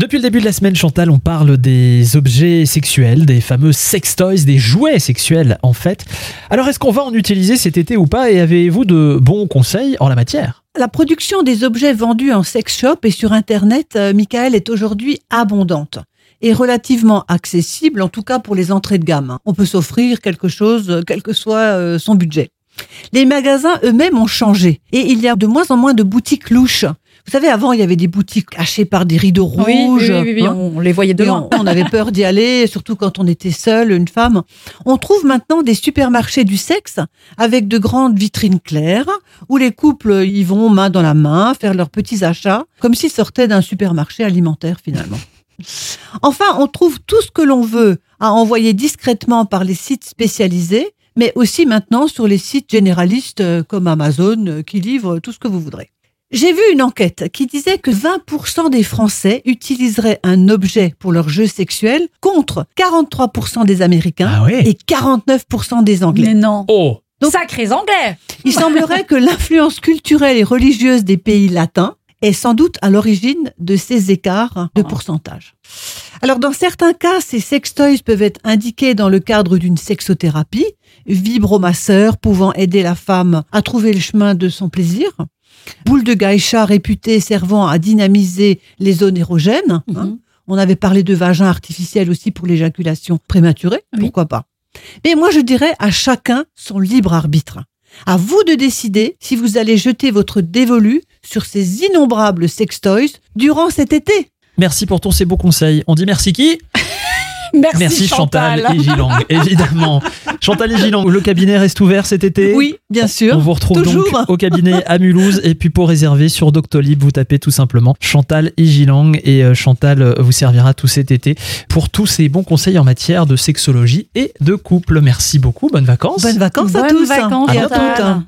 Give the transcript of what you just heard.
Depuis le début de la semaine, Chantal, on parle des objets sexuels, des fameux sex toys, des jouets sexuels en fait. Alors est-ce qu'on va en utiliser cet été ou pas et avez-vous de bons conseils en la matière? La production des objets vendus en sex shop et sur Internet, euh, Michael, est aujourd'hui abondante et relativement accessible, en tout cas pour les entrées de gamme. On peut s'offrir quelque chose, euh, quel que soit euh, son budget. Les magasins eux-mêmes ont changé et il y a de moins en moins de boutiques louches. Vous savez, avant, il y avait des boutiques cachées par des rideaux rouges. Oui, oui, oui, hein. on les voyait de Et loin. on, on avait peur d'y aller, surtout quand on était seul, une femme. On trouve maintenant des supermarchés du sexe avec de grandes vitrines claires où les couples y vont main dans la main faire leurs petits achats comme s'ils sortaient d'un supermarché alimentaire finalement. Enfin, on trouve tout ce que l'on veut à envoyer discrètement par les sites spécialisés, mais aussi maintenant sur les sites généralistes euh, comme Amazon euh, qui livrent tout ce que vous voudrez. J'ai vu une enquête qui disait que 20% des Français utiliseraient un objet pour leur jeu sexuel contre 43% des Américains Ah et 49% des Anglais. Mais non. Oh Donc- Sacrés Anglais. Il semblerait que l'influence culturelle et religieuse des pays latins est sans doute à l'origine de ces écarts de Oh. pourcentage. Alors dans certains cas, ces sextoys peuvent être indiqués dans le cadre d'une sexothérapie, vibromasseur pouvant aider la femme à trouver le chemin de son plaisir, boule de gaïcha réputée servant à dynamiser les zones érogènes. hein. Mhm. On avait parlé de vagin artificiel aussi pour l'éjaculation prématurée, Oui. pourquoi pas. Mais moi je dirais à chacun son libre arbitre. À vous de décider si vous allez jeter votre dévolu sur ces innombrables sextoys durant cet été. Merci pour tous ces beaux conseils. On dit merci qui? Merci, Chantal, Chantal. et Gilang, évidemment. Chantal et Gilang, le cabinet reste ouvert cet été? Oui, bien sûr. On vous retrouve Toujours. donc au cabinet à Mulhouse et puis pour réserver sur Doctolib, vous tapez tout simplement Chantal et Gilang et euh, Chantal euh, vous servira tout cet été pour tous ces bons conseils en matière de sexologie et de couple. Merci beaucoup, bonnes vacances. Bonnes vacances à Bonnes tous. vacances, et à.